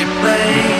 your place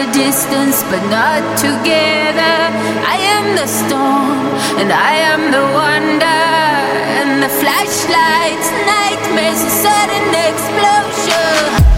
a distance, but not together. I am the storm, and I am the wonder, and the flashlights, nightmares, a sudden explosion.